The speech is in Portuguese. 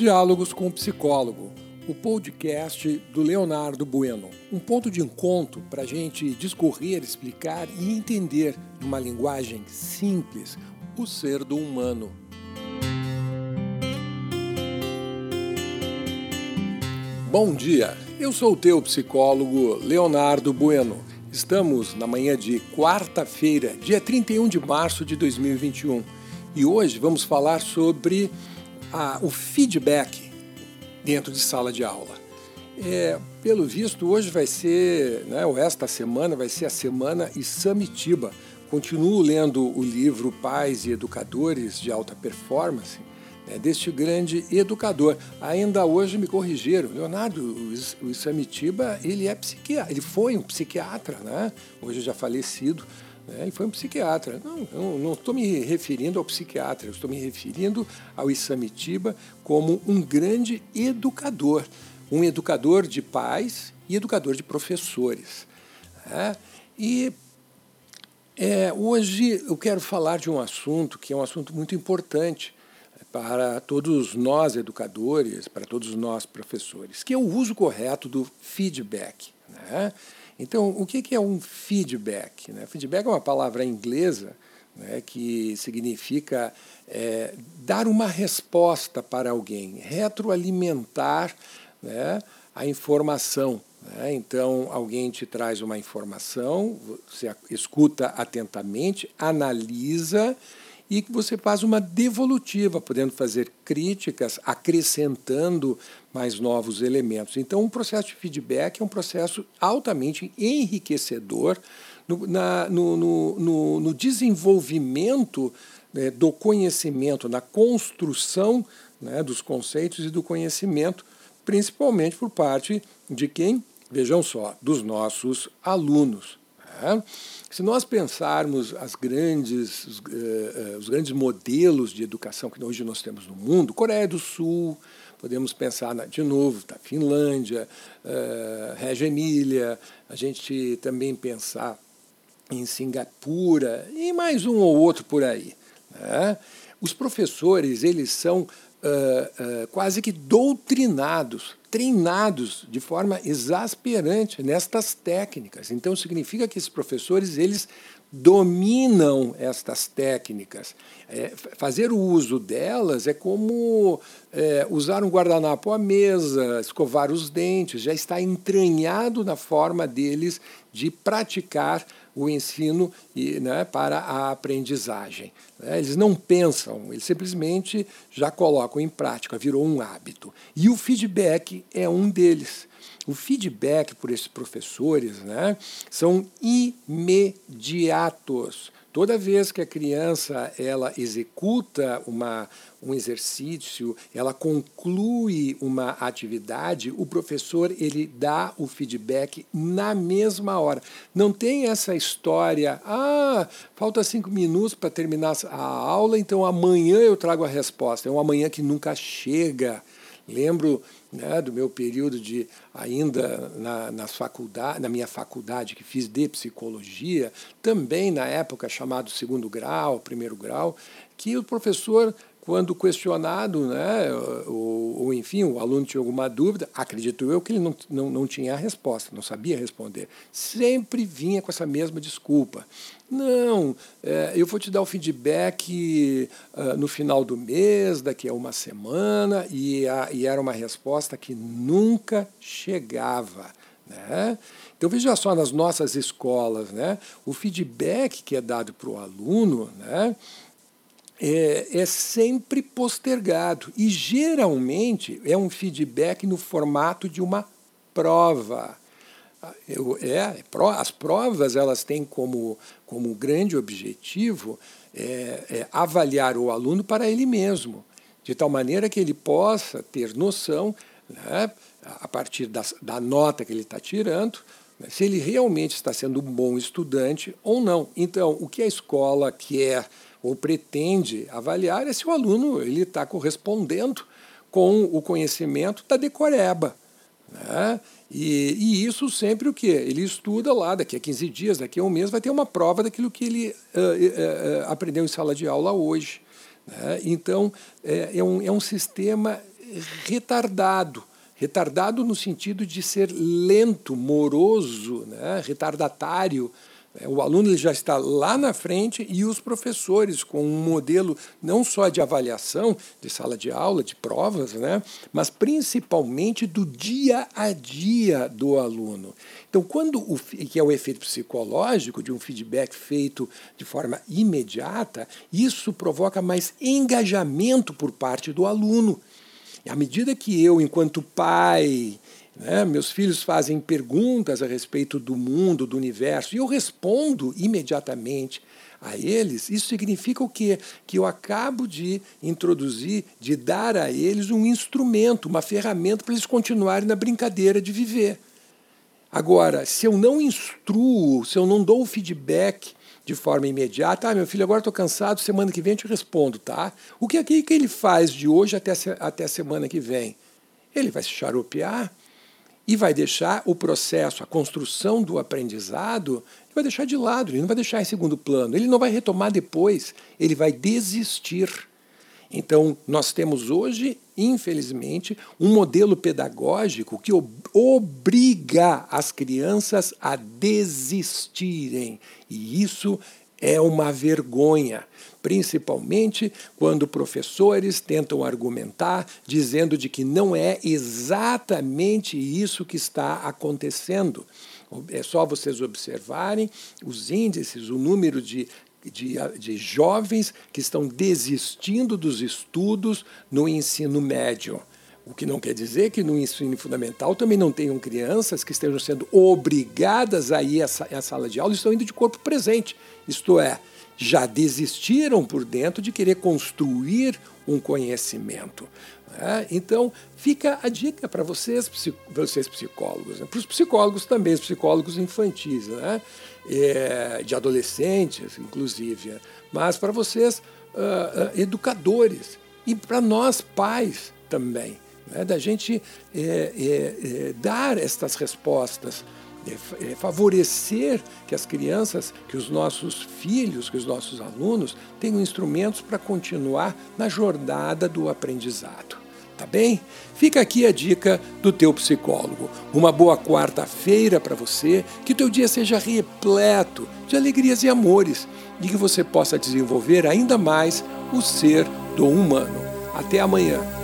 Diálogos com o Psicólogo, o podcast do Leonardo Bueno. Um ponto de encontro para a gente discorrer, explicar e entender, numa linguagem simples, o ser do humano. Bom dia, eu sou o teu psicólogo Leonardo Bueno. Estamos na manhã de quarta-feira, dia 31 de março de 2021, e hoje vamos falar sobre a, o feedback dentro de sala de aula. É, pelo visto, hoje vai ser, né, ou esta semana vai ser a semana Isamitiba. Continuo lendo o livro Pais e Educadores de Alta Performance, né, deste grande educador. Ainda hoje me corrigiram, Leonardo, o Isamitiba, ele é psiquiatra, ele foi um psiquiatra, né? hoje já falecido, né? e foi um psiquiatra. Não, eu não estou me referindo ao psiquiatra, eu estou me referindo ao Isamitiba como um grande educador, um educador de pais e educador de professores. Né? E é, hoje eu quero falar de um assunto que é um assunto muito importante para todos nós educadores, para todos nós professores, que é o uso correto do feedback. Né? Então, o que é um feedback? Né? Feedback é uma palavra inglesa né, que significa é, dar uma resposta para alguém, retroalimentar né, a informação. Né? Então, alguém te traz uma informação, você escuta atentamente, analisa e que você faz uma devolutiva, podendo fazer críticas, acrescentando mais novos elementos. Então, um processo de feedback é um processo altamente enriquecedor no, na, no, no, no desenvolvimento né, do conhecimento, na construção né, dos conceitos e do conhecimento, principalmente por parte de quem? Vejam só, dos nossos alunos. Né? Se nós pensarmos as grandes, os, uh, os, grandes modelos de educação que hoje nós temos no mundo, Coreia do Sul, podemos pensar na, de novo na Finlândia, uh, Regia Emília, a gente também pensar em Singapura e mais um ou outro por aí. Né? Os professores eles são uh, quase que doutrinados treinados de forma exasperante nestas técnicas. Então significa que esses professores eles dominam estas técnicas. É, fazer o uso delas é como é, usar um guardanapo à mesa, escovar os dentes, já está entranhado na forma deles de praticar o ensino né, para a aprendizagem. Né. Eles não pensam, eles simplesmente já colocam em prática, virou um hábito. E o feedback é um deles. O feedback por esses professores né, são imediatos. Toda vez que a criança ela executa uma, um exercício, ela conclui uma atividade, o professor ele dá o feedback na mesma hora. Não tem essa história, ah, falta cinco minutos para terminar a aula, então amanhã eu trago a resposta. É um amanhã que nunca chega. Lembro né, do meu período de ainda na, nas faculdade, na minha faculdade que fiz de psicologia, também na época chamado segundo grau, primeiro grau, que o professor quando questionado, né, ou, ou, enfim, o aluno tinha alguma dúvida, acredito eu que ele não, não, não tinha a resposta, não sabia responder. Sempre vinha com essa mesma desculpa. Não, é, eu vou te dar o feedback uh, no final do mês, daqui a uma semana, e, a, e era uma resposta que nunca chegava. Né? Então veja só nas nossas escolas, né? o feedback que é dado para o aluno, né? É, é sempre postergado e geralmente é um feedback no formato de uma prova. Eu, é, as provas elas têm como, como grande objetivo é, é avaliar o aluno para ele mesmo, de tal maneira que ele possa ter noção, né, a partir da, da nota que ele está tirando, né, se ele realmente está sendo um bom estudante ou não. Então, o que a escola quer ou pretende avaliar é se o aluno ele está correspondendo com o conhecimento da decoreba. Né? E, e, isso sempre o quê? Ele estuda lá, daqui a 15 dias, daqui a um mês, vai ter uma prova daquilo que ele uh, uh, aprendeu em sala de aula hoje. Né? Então, é, é, um, é um sistema retardado. Retardado no sentido de ser lento, moroso, né? retardatário, o aluno ele já está lá na frente e os professores com um modelo não só de avaliação, de sala de aula, de provas, né, mas principalmente do dia a dia do aluno. Então, quando o que é o efeito psicológico de um feedback feito de forma imediata, isso provoca mais engajamento por parte do aluno. E à medida que eu, enquanto pai, né? Meus filhos fazem perguntas a respeito do mundo, do universo, e eu respondo imediatamente a eles. Isso significa o quê? Que eu acabo de introduzir, de dar a eles um instrumento, uma ferramenta para eles continuarem na brincadeira de viver. Agora, se eu não instruo, se eu não dou o feedback de forma imediata, ah, meu filho, agora estou cansado, semana que vem eu te respondo, tá? O que é que ele faz de hoje até, até a semana que vem? Ele vai se charupear, e vai deixar o processo, a construção do aprendizado, vai deixar de lado, ele não vai deixar em segundo plano, ele não vai retomar depois, ele vai desistir. Então, nós temos hoje, infelizmente, um modelo pedagógico que obriga as crianças a desistirem. E isso é uma vergonha, principalmente quando professores tentam argumentar dizendo de que não é exatamente isso que está acontecendo. É só vocês observarem os índices, o número de de, de, jovens que estão desistindo dos estudos no ensino médio. O que não quer dizer que no ensino fundamental também não tenham crianças que estejam sendo obrigadas a ir à sala de aula e estão indo de corpo presente. Isto é, já desistiram por dentro de querer construir um conhecimento. Né? Então, fica a dica para vocês, vocês psicólogos, né? para os psicólogos também, os psicólogos infantis, né? É, de adolescentes, inclusive, mas para vocês, uh, uh, educadores, e para nós, pais também né, da gente é, é, é, dar estas respostas, é, é, favorecer que as crianças, que os nossos filhos, que os nossos alunos tenham instrumentos para continuar na jornada do aprendizado. Tá bem? Fica aqui a dica do teu psicólogo. Uma boa quarta-feira para você, que teu dia seja repleto de alegrias e amores e que você possa desenvolver ainda mais o ser do humano. Até amanhã.